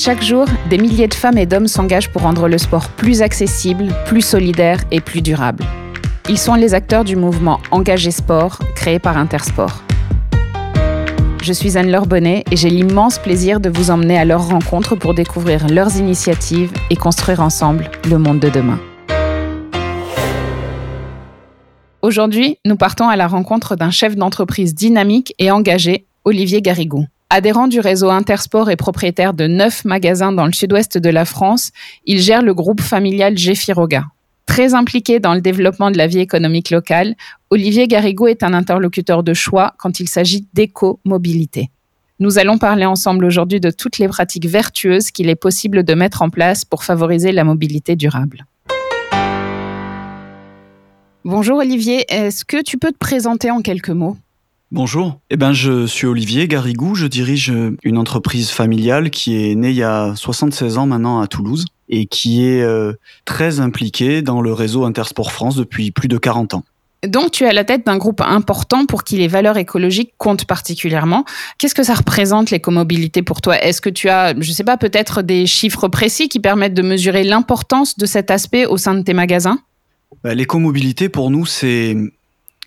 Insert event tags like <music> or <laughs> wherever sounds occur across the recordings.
Chaque jour, des milliers de femmes et d'hommes s'engagent pour rendre le sport plus accessible, plus solidaire et plus durable. Ils sont les acteurs du mouvement Engagé Sport, créé par Intersport. Je suis Anne-Laure Bonnet et j'ai l'immense plaisir de vous emmener à leur rencontre pour découvrir leurs initiatives et construire ensemble le monde de demain. Aujourd'hui, nous partons à la rencontre d'un chef d'entreprise dynamique et engagé, Olivier Garrigou. Adhérent du réseau Intersport et propriétaire de neuf magasins dans le sud-ouest de la France, il gère le groupe familial Gfiroga. Très impliqué dans le développement de la vie économique locale, Olivier Garrigou est un interlocuteur de choix quand il s'agit d'éco-mobilité. Nous allons parler ensemble aujourd'hui de toutes les pratiques vertueuses qu'il est possible de mettre en place pour favoriser la mobilité durable. Bonjour Olivier, est-ce que tu peux te présenter en quelques mots? Bonjour, eh ben, je suis Olivier Garrigou, je dirige une entreprise familiale qui est née il y a 76 ans maintenant à Toulouse et qui est euh, très impliquée dans le réseau Intersport France depuis plus de 40 ans. Donc, tu es à la tête d'un groupe important pour qui les valeurs écologiques comptent particulièrement. Qu'est-ce que ça représente l'écomobilité pour toi? Est-ce que tu as, je ne sais pas, peut-être des chiffres précis qui permettent de mesurer l'importance de cet aspect au sein de tes magasins? Bah, L'écomobilité, pour nous, c'est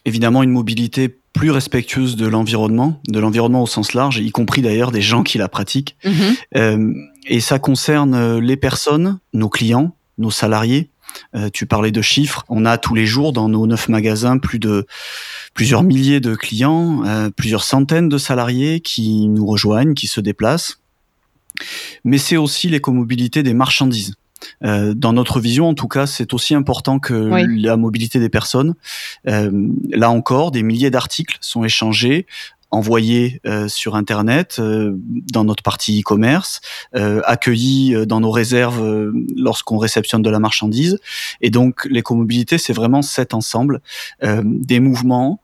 évidemment une mobilité plus respectueuse de l'environnement, de l'environnement au sens large, y compris d'ailleurs des gens qui la pratiquent. Mhm. Euh, et ça concerne euh, les personnes, nos clients, nos salariés. Euh, tu parlais de chiffres. On a tous les jours dans nos neuf magasins plus de plusieurs milliers de clients, euh, plusieurs centaines de salariés qui nous rejoignent, qui se déplacent. Mais c'est aussi l'écomobilité des marchandises. Euh, dans notre vision, en tout cas, c'est aussi important que la mobilité des personnes. Euh, là encore, des milliers d'articles sont échangés envoyés euh, sur Internet, euh, dans notre partie e-commerce, euh, accueillis euh, dans nos réserves euh, lorsqu'on réceptionne de la marchandise. Et donc, l'écomobilité, c'est vraiment cet ensemble des mouvements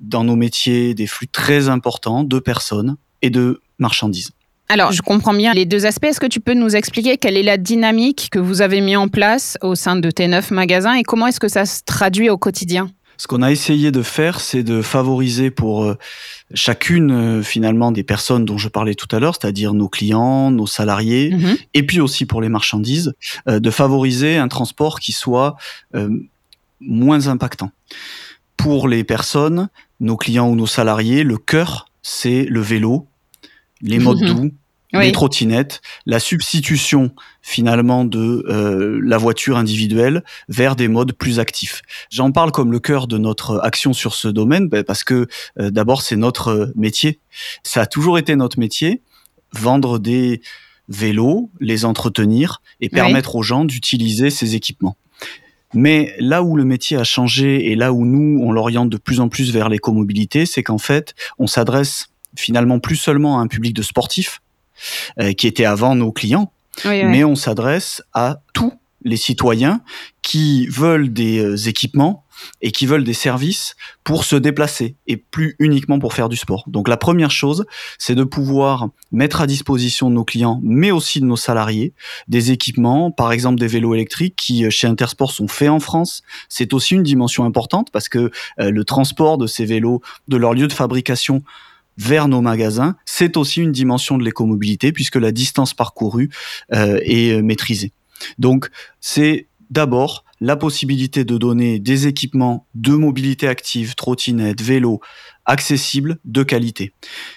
dans nos métiers, des flux très importants de personnes et de marchandises. Alors, je comprends bien les deux aspects. Est-ce que tu peux nous expliquer quelle est la dynamique que vous avez mis en place au sein de tes neuf magasins et comment est-ce que ça se traduit au quotidien? Ce qu'on a essayé de faire, c'est de favoriser pour euh, chacune euh, finalement des personnes dont je parlais tout à l'heure, c'est-à-dire nos clients, nos salariés, mhm. et puis aussi pour les marchandises, euh, de favoriser un transport qui soit moins impactant. Pour les personnes, nos clients ou nos salariés, le cœur, c'est le vélo, les modes doux, les trottinettes, la substitution finalement de euh, la voiture individuelle vers des modes plus actifs. J'en parle comme le cœur de notre action sur ce domaine ben, parce que euh, d'abord c'est notre métier. Ça a toujours été notre métier, vendre des vélos, les entretenir et permettre aux gens d'utiliser ces équipements. Mais là où le métier a changé et là où nous, on l'oriente de plus en plus vers l'écomobilité, c'est qu'en fait, on s'adresse finalement plus seulement à un public de sportifs, euh, qui était avant nos clients, mais on s'adresse à tous les citoyens qui veulent des euh, équipements et qui veulent des services pour se déplacer et plus uniquement pour faire du sport. Donc la première chose, c'est de pouvoir mettre à disposition de nos clients, mais aussi de nos salariés, des équipements, par exemple des vélos électriques qui euh, chez Intersport sont faits en France. C'est aussi une dimension importante parce que le transport de ces vélos de leur lieu de fabrication vers nos magasins, c'est aussi une dimension de l'écomobilité puisque la distance parcourue euh, est euh, maîtrisée. Donc c'est d'abord la possibilité de donner des équipements de mobilité active, trottinettes, vélos, accessibles, de qualité.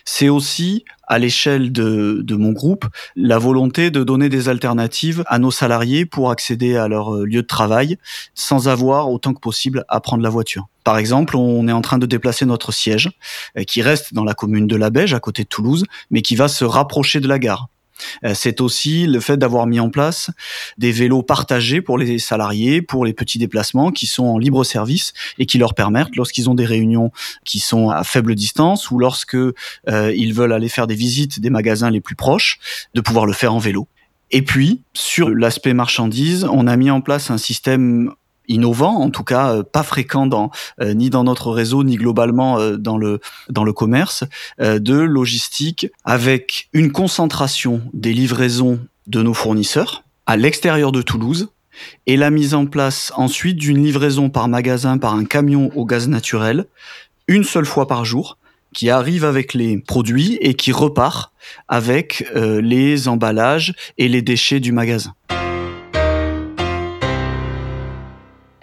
C'est aussi, à l'échelle de, de, mon groupe, la volonté de donner des alternatives à nos salariés pour accéder à leur euh, lieu de travail sans avoir autant que possible à prendre la voiture. Par exemple, on est en train de déplacer notre siège, euh, qui reste dans la commune de La Beige, à côté de Toulouse, mais qui va se rapprocher de la gare. Euh, c'est aussi le fait d'avoir mis en place des vélos partagés pour les salariés, pour les petits déplacements qui sont en libre service et qui leur permettent, lorsqu'ils ont des réunions qui sont à faible distance ou lorsque euh, ils veulent aller faire des visites des magasins les plus proches, de pouvoir le faire en vélo. Et puis, sur l'aspect marchandise, on a mis en place un système innovant, en tout cas euh, pas fréquent dans euh, ni dans notre réseau ni globalement euh, dans le dans le commerce de logistique avec une concentration des livraisons de nos fournisseurs à l'extérieur de Toulouse et la mise en place ensuite d'une livraison par magasin par un camion au gaz naturel une seule fois par jour qui arrive avec les produits et qui repart avec les emballages et les déchets du magasin.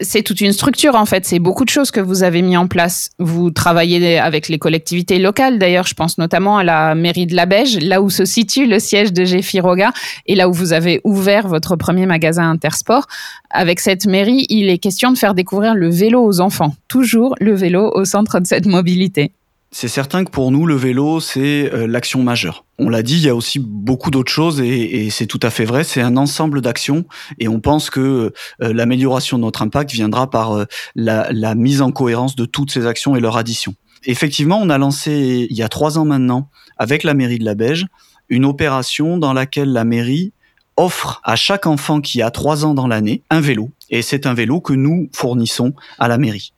C'est toute une structure en fait. C'est beaucoup de choses que vous avez mis en place. Vous travaillez avec les collectivités locales. D'ailleurs, je pense notamment à la mairie de la Beige, là où se situe le siège de Gfiroga et là où vous avez ouvert votre premier magasin Intersport. Avec cette mairie, il est question de faire découvrir le vélo aux enfants. Toujours le vélo au centre de cette mobilité. C'est certain que pour nous, le vélo, c'est euh, l'action majeure. On l'a dit, il y a aussi beaucoup d'autres choses et, c'est tout à fait vrai. C'est un ensemble d'actions et on pense que euh, l'amélioration de notre impact viendra par euh, la, la, mise en cohérence de toutes ces actions et leur addition. Effectivement, on a lancé il y a trois ans maintenant, avec la mairie de la Beige, une opération dans laquelle la mairie offre à chaque enfant qui a trois ans dans l'année un vélo. Et c'est un vélo que nous fournissons à la mairie.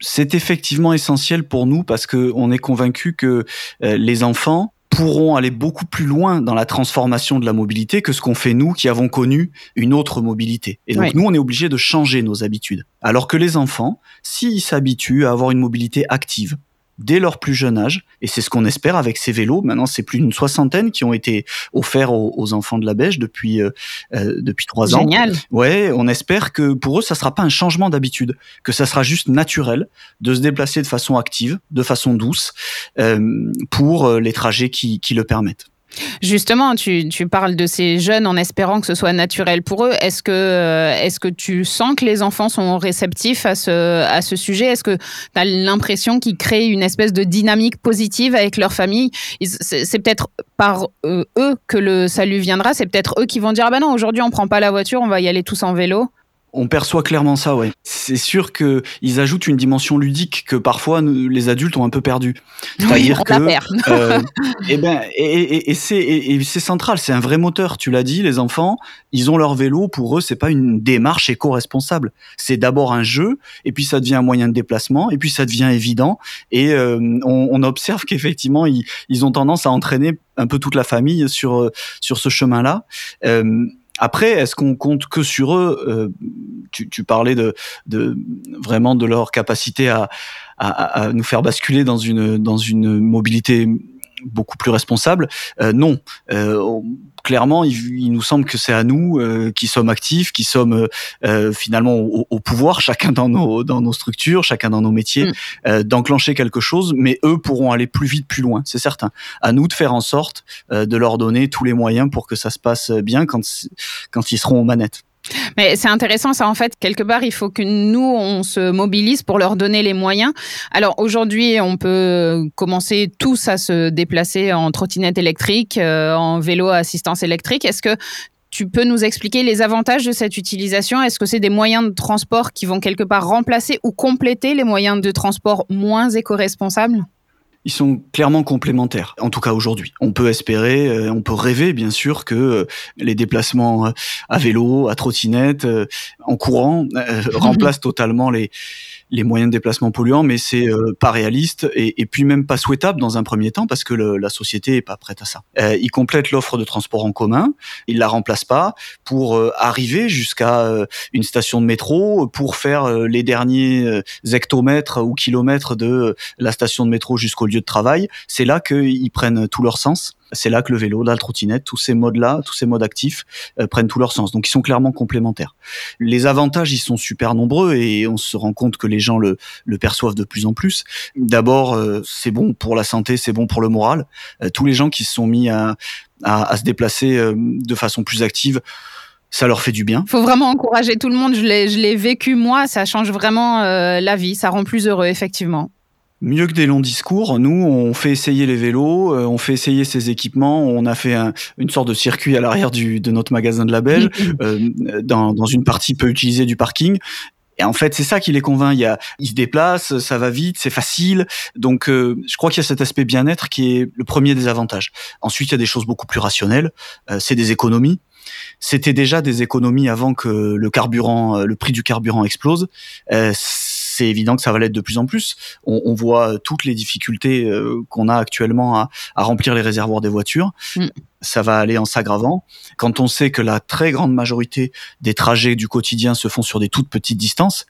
C'est effectivement essentiel pour nous parce que on est convaincu que euh, les enfants pourront aller beaucoup plus loin dans la transformation de la mobilité que ce qu'on fait nous qui avons connu une autre mobilité. Et donc nous, on est obligé de changer nos habitudes. Alors que les enfants, s'ils s'habituent à avoir une mobilité active, dès leur plus jeune âge. Et c'est ce qu'on espère avec ces vélos. Maintenant, c'est plus d'une soixantaine qui ont été offerts aux, enfants de la Beige depuis euh, euh, depuis trois ans. Génial. Ouais, on espère que pour eux, ça sera pas un changement d'habitude, que ça sera juste naturel de se déplacer de façon active, de façon douce, euh, pour les trajets qui, qui le permettent. Justement, tu, parles de ces jeunes en espérant que ce soit naturel pour eux. Est-ce que, euh, est que tu sens que les enfants sont réceptifs à ce, à ce sujet? Est-ce que tu as l'impression qu'ils créent une espèce de dynamique positive avec leur famille? C'est peut-être par euh, eux que le salut viendra. C'est peut-être eux qui vont dire ah ben non, aujourd'hui on prend pas la voiture, on va y aller tous en vélo. On perçoit clairement ça, ouais. C'est sûr que ils ajoutent une dimension ludique que parfois les adultes ont un peu perdu. C'est-à-dire que, euh, eh ben, et, et, c'est central, c'est un vrai moteur. Tu l'as dit, les enfants, ils ont leur vélo. Pour eux, c'est pas une démarche éco-responsable. C'est d'abord un jeu, et puis ça devient un moyen de déplacement, et puis ça devient évident. Et euh, on, observe qu'effectivement, ils, ils, ont tendance à entraîner un peu toute la famille sur euh, sur ce chemin-là. Euh, après, est-ce qu'on compte que sur eux euh, tu, parlais de, vraiment de leur capacité à, nous faire basculer dans une mobilité beaucoup plus responsable. Euh, non, euh, clairement, il, nous semble que c'est à nous euh, qui sommes actifs, qui sommes euh, finalement au, pouvoir, chacun dans nos dans nos structures, chacun dans nos métiers, mm. d'enclencher quelque chose. Mais eux pourront aller plus vite, plus loin, c'est certain. À nous de faire en sorte de leur donner tous les moyens pour que ça se passe bien quand quand ils seront aux manettes. Mais c'est intéressant, ça en fait, quelque part, il faut que nous, on se mobilise pour leur donner les moyens. Alors aujourd'hui, on peut commencer tous à se déplacer en trottinette électrique, euh, en vélo à assistance électrique. Est-ce que tu peux nous expliquer les avantages de cette utilisation? Est-ce que c'est des moyens de transport qui vont quelque part remplacer ou compléter les moyens de transport moins éco-responsables? Ils sont clairement complémentaires, en tout cas aujourd'hui. On peut espérer, euh, on peut rêver bien sûr que euh, les déplacements euh, à vélo, à trottinette, en courant <laughs> remplacent totalement les les moyens de déplacement polluants, mais c'est pas réaliste et, et, puis même pas souhaitable dans un premier temps parce que le, la société est pas prête à ça. Euh, il complète l'offre de transport en commun, il la remplace pas pour arriver jusqu'à une station de métro, pour faire les derniers hectomètres ou kilomètres de la station de métro jusqu'au lieu de travail, c'est là qu'ils prennent tout leur sens. C'est là que le vélo, la trottinette, tous ces modes-là, tous ces modes actifs euh, prennent tout leur sens. Donc ils sont clairement complémentaires. Les avantages, ils sont super nombreux et on se rend compte que les gens le, le perçoivent de plus en plus. D'abord, euh, c'est bon pour la santé, c'est bon pour le moral. Euh, tous les gens qui se sont mis à, à, se déplacer de façon plus active, ça leur fait du bien. Faut vraiment encourager tout le monde. Je l'ai vécu moi, ça change vraiment la vie, ça rend plus heureux effectivement. Mieux que des longs discours, nous, on fait essayer les vélos, euh, on fait essayer ces équipements. On a fait une sorte de circuit à l'arrière de notre magasin de la Belge, <laughs> euh, dans, dans, une partie peu utilisée du parking. Et en fait, c'est ça qui les convainc. Il y a, ils se déplacent, ça va vite, c'est facile. Donc, euh, je crois qu'il y a cet aspect bien-être qui est le premier des avantages. Ensuite, il y a des choses beaucoup plus rationnelles. c'est des économies. C'était déjà des économies avant que le carburant, le prix du carburant explose c'est évident que ça va l'être de plus en plus. On, voit toutes les difficultés euh, qu'on a actuellement à, remplir les réservoirs des voitures. Mm. Ça va aller en s'aggravant. Quand on sait que la très grande majorité des trajets du quotidien se font sur des toutes petites distances,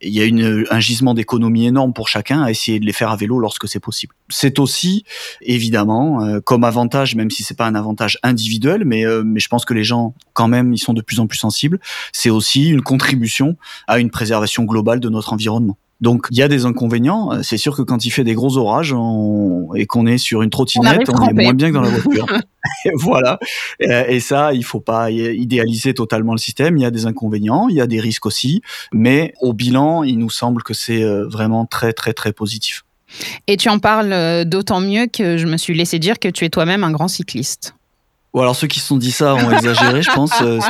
il y a une, un gisement d'économie énorme pour chacun à essayer de les faire à vélo lorsque c'est possible. C'est aussi, évidemment, euh, comme avantage, même si c'est pas un avantage individuel, mais, euh, mais je pense que les gens, quand même, ils sont de plus en plus sensibles, c'est aussi une contribution à une préservation globale de notre environnement. Donc il y a des inconvénients. Euh, c'est sûr que quand il fait des gros orages et qu'on est sur une trottinette, on, est moins bien que dans la voiture. <laughs> voilà. Et ça, il faut pas idéaliser totalement le système. Il y a des inconvénients, il y a des risques aussi, mais au bilan, il nous semble que c'est euh, vraiment très très très positif. Et tu en parles euh, d'autant mieux que je me suis laissé dire que tu es toi-même un grand cycliste. Ou alors ceux qui se sont dit ça ont exagéré, je pense. Euh,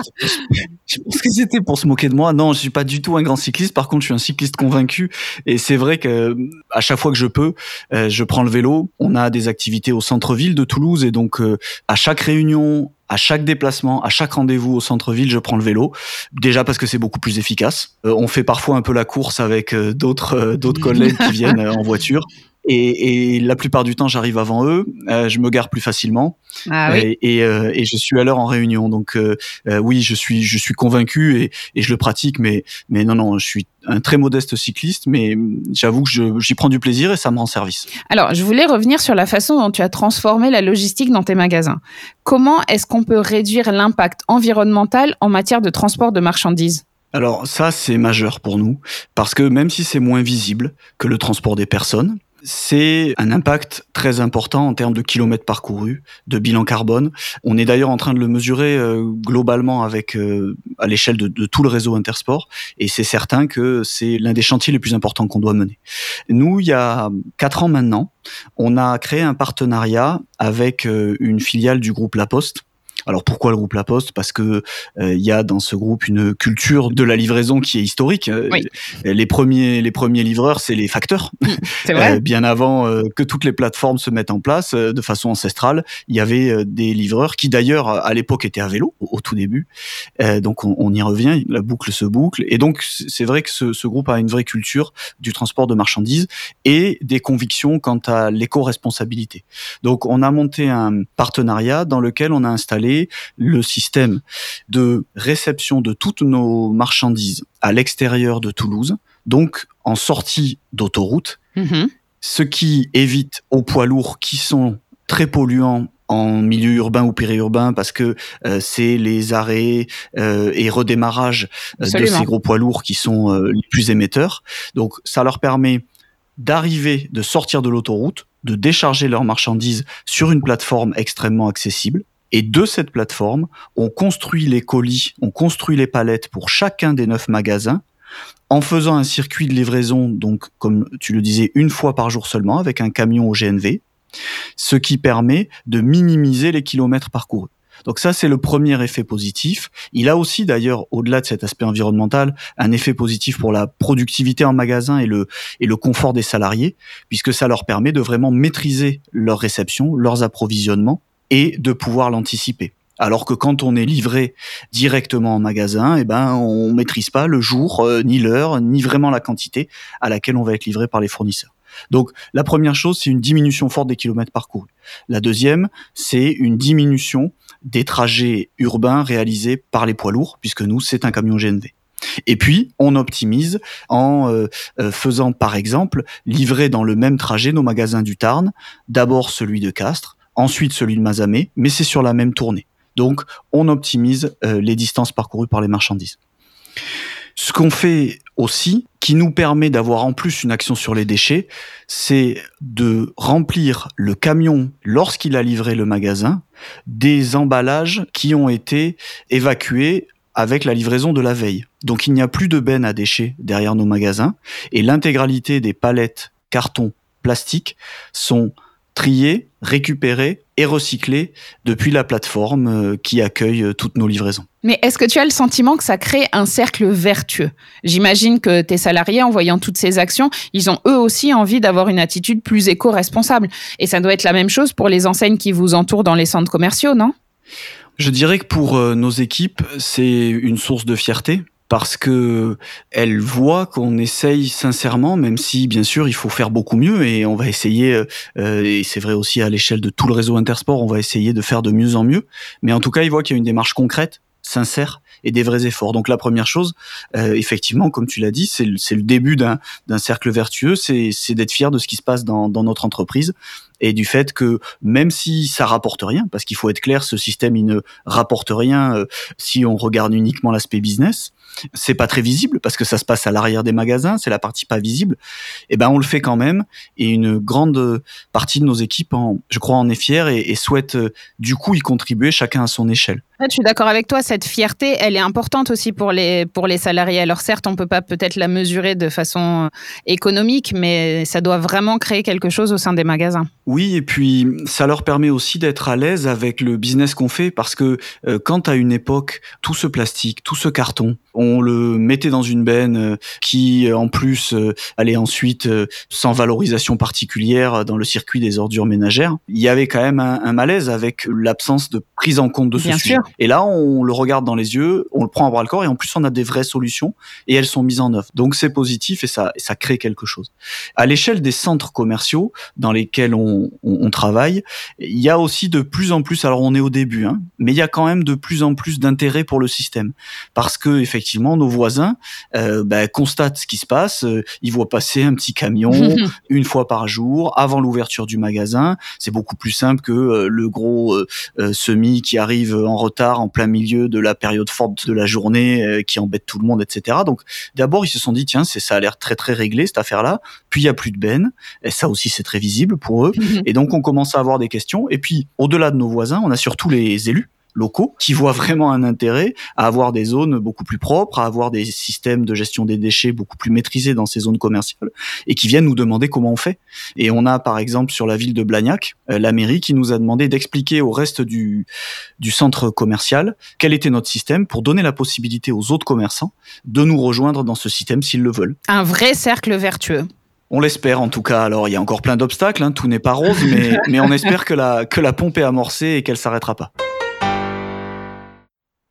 je pense que c'était pour se moquer de moi. Non, je suis pas du tout un grand cycliste. Par contre, je suis un cycliste convaincu. Et c'est vrai que à chaque fois que je peux, euh, je prends le vélo. On a des activités au centre-ville de Toulouse et donc euh, à chaque réunion, à chaque déplacement, à chaque rendez-vous au centre-ville, je prends le vélo. Déjà parce que c'est beaucoup plus efficace. on fait parfois un peu la course avec d'autres d'autres <laughs> collègues qui viennent en voiture. Et, et, la plupart du temps, j'arrive avant eux. Euh, je me gare plus facilement. Ah, oui. et, euh, et, je suis à l'heure en réunion. Donc euh, euh, oui, je suis je suis convaincu et, et, je le pratique. Mais mais non non, je suis un très modeste cycliste, mais j'avoue que j'y prends du plaisir et ça me rend service. Alors, je voulais revenir sur la façon dont tu as transformé la logistique dans tes magasins. Comment est-ce qu'on peut réduire l'impact environnemental en matière de transport de marchandises? Alors ça, c'est majeur pour nous, parce que même si c'est moins visible que le transport des personnes, c'est un impact très important en termes de kilomètres parcourus, de bilan carbone. On est d'ailleurs en train de le mesurer euh, globalement avec euh, à l'échelle de, de, tout le réseau Intersport, et c'est certain que c'est l'un des chantiers les plus importants qu'on doit mener. Nous, il y a quatre ans maintenant, on a créé un partenariat avec euh, une filiale du groupe La Poste alors pourquoi le groupe La Poste? Parce que euh, il y a dans ce groupe une culture de la livraison qui est historique. Euh, les premiers les premiers livreurs, c'est les facteurs. Mm, <laughs> euh, bien avant que toutes les plateformes se mettent en place de façon ancestrale, il y avait des livreurs qui d'ailleurs à l'époque étaient à vélo au, tout début. donc on, y revient, la boucle se boucle. Et donc c'est vrai que ce, ce groupe a une vraie culture du transport de marchandises et des convictions quant à l'éco-responsabilité. Donc on a monté un partenariat dans lequel on a installé le système de réception de toutes nos marchandises à l'extérieur de Toulouse, donc en sortie d'autoroute, mhm. ce qui évite aux poids lourds qui sont très polluants en milieu urbain ou périurbain parce que euh, c'est les arrêts euh, et redémarrages euh, de ces gros poids lourds qui sont les plus émetteurs. Donc ça leur permet d'arriver, de sortir de l'autoroute, de décharger leurs marchandises sur une plateforme extrêmement accessible et de cette plateforme, on construit les colis, on construit les palettes pour chacun des neuf magasins en faisant un circuit de livraison, donc comme tu le disais, une fois par jour seulement, avec un camion au GNV, ce qui permet de minimiser les kilomètres parcourus. Donc ça, c'est le premier effet positif. Il a aussi, d'ailleurs, au-delà de cet aspect environnemental, un effet positif pour la productivité en magasin et le, et le confort des salariés, puisque ça leur permet de vraiment maîtriser leur réception, leurs approvisionnements, et de pouvoir l'anticiper. Alors que quand on est livré directement en magasin, eh ben on maîtrise pas le jour, euh, ni l'heure, ni vraiment la quantité à laquelle on va être livré par les fournisseurs. Donc la première chose, c'est une diminution forte des kilomètres parcourus. La deuxième, c'est une diminution des trajets urbains réalisés par les poids lourds, puisque nous, c'est un camion GNV. Et puis, on optimise en euh, euh, faisant, par exemple, livrer dans le même trajet nos magasins du Tarn, d'abord celui de Castres, ensuite celui de Mazamet, mais c'est sur la même tournée. Donc, on optimise euh, les distances parcourues par les marchandises. Ce qu'on fait aussi, qui nous permet d'avoir en plus une action sur les déchets, c'est de remplir le camion lorsqu'il a livré le magasin des emballages qui ont été évacués avec la livraison de la veille. Donc il n'y a plus de bennes à déchets derrière nos magasins et l'intégralité des palettes, cartons, plastiques sont triés, récupérés et recyclés depuis la plateforme euh, qui accueille euh, toutes nos livraisons. Mais est-ce que tu as le sentiment que ça crée un cercle vertueux? J'imagine que tes salariés, en voyant toutes ces actions, ils ont eux aussi envie d'avoir une attitude plus éco-responsable. Et ça doit être la même chose pour les enseignes qui vous entourent dans les centres commerciaux, non? Je dirais que pour euh, nos équipes, c'est une source de fierté parce que elle voit qu'on essaye sincèrement, même si bien sûr il faut faire beaucoup mieux et on va essayer, euh, et c'est vrai aussi à l'échelle de tout le réseau Intersport, on va essayer de faire de mieux en mieux. Mais en tout cas, il voit qu'il y a une démarche concrète sincères et des vrais efforts. Donc la première chose, euh, effectivement, comme tu l'as dit, c'est le, début d'un cercle vertueux, c'est d'être fier de ce qui se passe dans, dans notre entreprise et du fait que même si ça rapporte rien, parce qu'il faut être clair, ce système il ne rapporte rien euh, si on regarde uniquement l'aspect business, c'est pas très visible parce que ça se passe à l'arrière des magasins, c'est la partie pas visible. Et eh ben on le fait quand même et une grande partie de nos équipes, je crois, en est fière et, et souhaite euh, du coup y contribuer chacun à son échelle. Je suis d'accord avec toi, cette fierté, elle est importante aussi pour les, pour les salariés. Alors certes, on peut pas peut-être la mesurer de façon euh, économique, mais ça doit vraiment créer quelque chose au sein des magasins. Oui, et puis ça leur permet aussi d'être à l'aise avec le business qu'on fait, parce que euh, quand à une époque, tout ce plastique, tout ce carton, on le mettait dans une benne euh, qui, en plus, allait ensuite sans valorisation particulière dans le circuit des ordures ménagères, il y avait quand même un, malaise avec l'absence de prise en compte de ce Bien sujet. Sûr. Et là, on le regarde dans les yeux, on le prend à bras le corps, et en plus, on a des vraies solutions, et elles sont mises en œuvre. Donc, c'est positif, et ça, ça crée quelque chose. À l'échelle des centres commerciaux dans lesquels on, on, travaille, il y a aussi de plus en plus, alors on est au début, hein, mais il y a quand même de plus en plus d'intérêt pour le système. Parce que, effectivement, nos voisins euh, ben, constatent ce qui se passe, euh, ils voient passer un petit camion <laughs> une fois par jour, avant l'ouverture du magasin. C'est beaucoup plus simple que euh, le gros euh, semi qui arrive en retard en plein milieu de la période forte de la journée qui embête tout le monde, etc. Donc d'abord ils se sont dit tiens c'est ça a l'air très très réglé cette affaire-là. Puis il y a plus de bennes et ça aussi c'est très visible pour eux. <laughs> et donc on commence à avoir des questions. Et puis au-delà de nos voisins, on a surtout les élus locaux qui voient vraiment un intérêt à avoir des zones beaucoup plus propres, à avoir des systèmes de gestion des déchets beaucoup plus maîtrisés dans ces zones commerciales et qui viennent nous demander comment on fait. Et on a par exemple sur la ville de Blagnac, euh, la mairie qui nous a demandé d'expliquer au reste du, du centre commercial quel était notre système pour donner la possibilité aux autres commerçants de nous rejoindre dans ce système s'ils le veulent. Un vrai cercle vertueux. On l'espère en tout cas. Alors il y a encore plein d'obstacles, hein, tout n'est pas rose, mais, <laughs> mais on espère que la, que la pompe est amorcée et qu'elle s'arrêtera pas.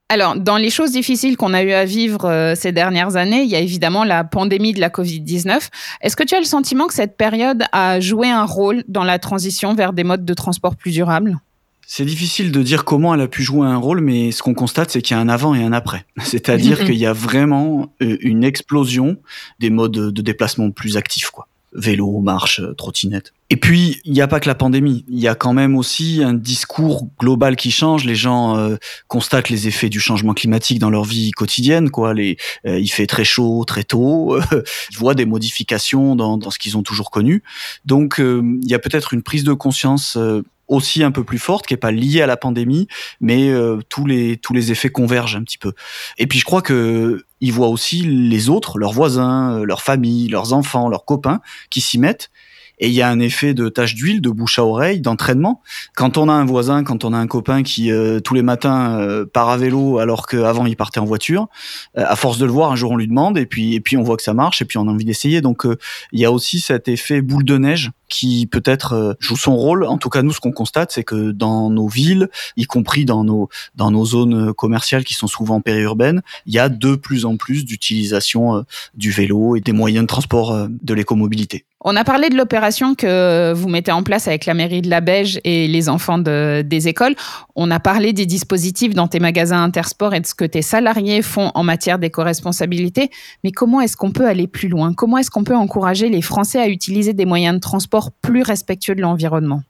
Alors, dans les choses difficiles qu'on a eu à vivre euh, ces dernières années, il y a évidemment la pandémie de la Covid-19. Est-ce que tu as le sentiment que cette période a joué un rôle dans la transition vers des modes de transport plus durables? C'est difficile de dire comment elle a pu jouer un rôle, mais ce qu'on constate, c'est qu'il y a un avant et un après. <laughs> C'est-à-dire qu'il y a vraiment euh, une explosion des modes de déplacement plus actifs, quoi vélo, marche, trottinette. Et puis, il n'y a pas que la pandémie. Il y a quand même aussi un discours global qui change. Les gens euh, constatent les effets du changement climatique dans leur vie quotidienne. Quoi. Les, euh, il fait très chaud, très tôt. <laughs> ils voient des modifications dans, dans ce qu'ils ont toujours connu. Donc, euh, il y a peut-être une prise de conscience aussi un peu plus forte, qui est pas liée à la pandémie, mais euh, tous les tous les effets convergent un petit peu. Et puis je crois que ils voient aussi les autres, leurs voisins, euh, leurs familles, leurs enfants, leurs copains, qui s'y mettent et il y a un effet de tache d'huile, de bouche à oreille, d'entraînement. Quand on a un voisin, quand on a un copain qui euh, tous les matins euh, part à vélo alors qu'avant il partait en voiture, euh, à force de le voir, un jour on lui demande et puis et puis on voit que ça marche et puis on a envie d'essayer. Donc il y a aussi cet effet boule de neige qui peut-être joue son rôle. En tout cas, nous, ce qu'on constate, c'est que dans nos villes, y compris dans nos dans nos zones commerciales qui sont souvent périurbaines, il y a de plus en plus d'utilisation du vélo et des moyens de transport de l'écomobilité. On a parlé de l'opération que vous mettez en place avec la mairie de la Beige et les enfants des écoles. On a parlé des dispositifs dans tes magasins Intersport et de ce que tes salariés font en matière d'éco-responsabilité. Mais comment est-ce qu'on peut aller plus loin? Comment est-ce qu'on peut encourager les Français à utiliser des moyens de transport plus respectueux de l'environnement?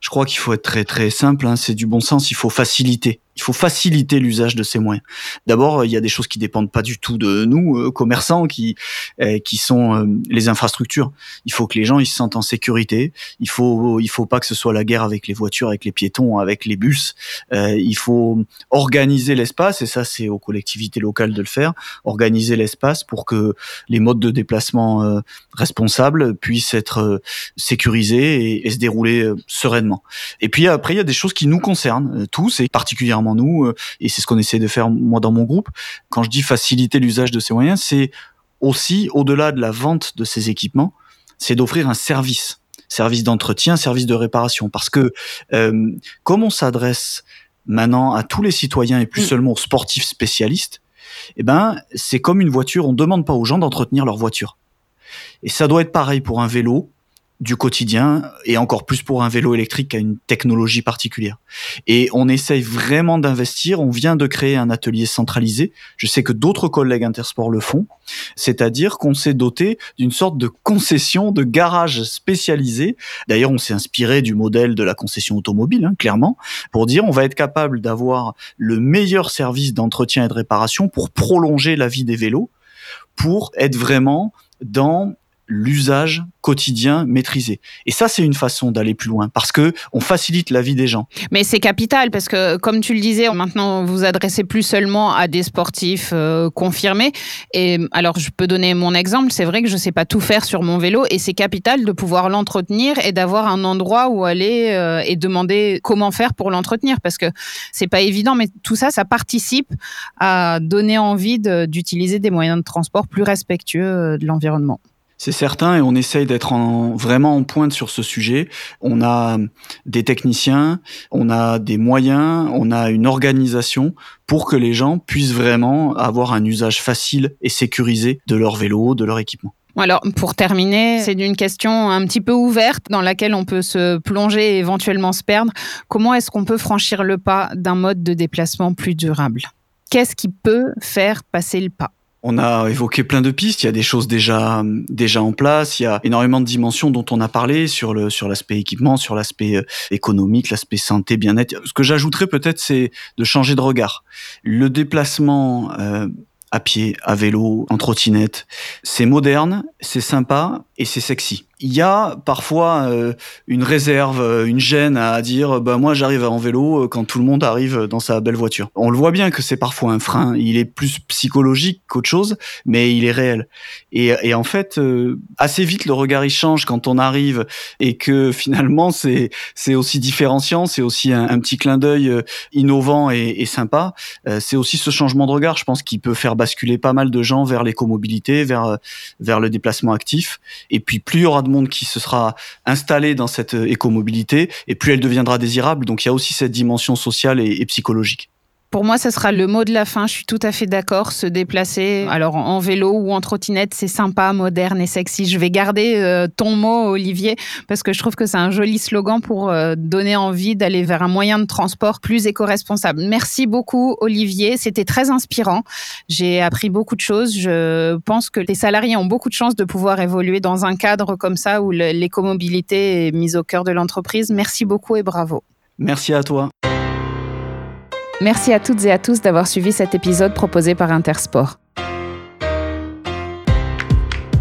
Je crois qu'il faut être très très simple, hein. c'est du bon sens, il faut faciliter il faut faciliter l'usage de ces moyens. D'abord, il y a des choses qui dépendent pas du tout de nous, euh, commerçants, qui euh, qui sont euh, les infrastructures. Il faut que les gens ils se sentent en sécurité. Il faut il faut pas que ce soit la guerre avec les voitures, avec les piétons, avec les bus. il faut organiser l'espace et ça c'est aux collectivités locales de le faire. Organiser l'espace pour que les modes de déplacement responsables puissent être sécurisés et, et se dérouler sereinement. Et puis après il y a des choses qui nous concernent tous et particulièrement nous, euh, et c'est ce qu'on essaie de faire moi dans mon groupe. Quand je dis faciliter l'usage de ces moyens, c'est aussi, au-delà de la vente de ces équipements, c'est d'offrir un service, service d'entretien, service de réparation, parce que euh, comme on s'adresse maintenant à tous les citoyens et plus mm. seulement aux sportifs spécialistes, eh ben c'est comme une voiture, on demande pas aux gens d'entretenir leur voiture. Et ça doit être pareil pour un vélo, du quotidien et encore plus pour un vélo électrique qui a une technologie particulière. Et on essaye vraiment d'investir. On vient de créer un atelier centralisé. Je sais que d'autres collègues Intersport le font. C'est-à-dire qu'on s'est doté d'une sorte de concession de garage spécialisé. D'ailleurs, on s'est inspiré du modèle de la concession automobile, hein, clairement, pour dire on va être capable d'avoir le meilleur service d'entretien et de réparation pour prolonger la vie des vélos, pour être vraiment dans l'usage quotidien maîtrisé. Et ça, c'est une façon d'aller plus loin parce que on facilite la vie des gens. Mais c'est capital parce que, comme tu le disais, maintenant vous adressez plus seulement à des sportifs euh, confirmés. Et alors, je peux donner mon exemple. C'est vrai que je sais pas tout faire sur mon vélo et c'est capital de pouvoir l'entretenir et d'avoir un endroit où aller euh, et demander comment faire pour l'entretenir parce que c'est pas évident. Mais tout ça, ça participe à donner envie d'utiliser des moyens de transport plus respectueux euh, de l'environnement. C'est certain et on essaye d'être vraiment en pointe sur ce sujet. On a des techniciens, on a des moyens, on a une organisation pour que les gens puissent vraiment avoir un usage facile et sécurisé de leur vélo, de leur équipement. Alors, pour terminer, c'est une question un petit peu ouverte dans laquelle on peut se plonger et éventuellement se perdre. Comment est-ce qu'on peut franchir le pas d'un mode de déplacement plus durable? Qu'est-ce qui peut faire passer le pas? On a évoqué plein de pistes. Il y a des choses déjà déjà en place. Il y a énormément de dimensions dont on a parlé sur le sur l'aspect équipement, sur l'aspect euh, économique, l'aspect santé, bien-être. Ce que j'ajouterais peut-être, c'est de changer de regard. Le déplacement euh, à pied, à vélo, en trottinette, c'est moderne, c'est sympa et c'est sexy il y a parfois euh, une réserve, euh, une gêne à dire bah moi j'arrive en vélo euh, quand tout le monde arrive dans sa belle voiture. On le voit bien que c'est parfois un frein, il est plus psychologique qu'autre chose, mais il est réel. Et, et en fait, assez vite le regard il change quand on arrive et que <laughs> finalement c'est c'est aussi différenciant, c'est aussi un, petit clin d'œil innovant et, et sympa. c'est aussi ce changement de regard, je pense, qui peut faire basculer pas mal de gens vers l'écomobilité, vers vers le déplacement actif. Et puis plus il y aura de monde qui se sera installé dans cette euh, écomobilité et plus elle deviendra désirable. Donc il y a aussi cette dimension sociale et, psychologique. Pour moi, ce sera le mot de la fin. Je suis tout à fait d'accord. Se déplacer, alors en vélo ou en trottinette, c'est sympa, moderne et sexy. Je vais garder euh, ton mot, Olivier, parce que je trouve que c'est un joli slogan pour euh, donner envie d'aller vers un moyen de transport plus éco-responsable. Merci beaucoup, Olivier. C'était très inspirant. J'ai appris beaucoup de choses. Je pense que les salariés ont beaucoup de chance de pouvoir évoluer dans un cadre comme ça où l'écomobilité est mise au cœur de l'entreprise. Merci beaucoup et bravo. Merci à toi. Merci à toutes et à tous d'avoir suivi cet épisode proposé par Intersport.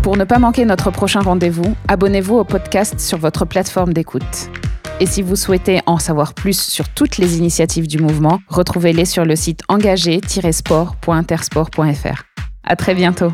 Pour ne pas manquer notre prochain rendez-vous, abonnez-vous au podcast sur votre plateforme d'écoute. Et si vous souhaitez en savoir plus sur toutes les initiatives du mouvement, retrouvez-les sur le site engagé-sport.intersport.fr. À très bientôt.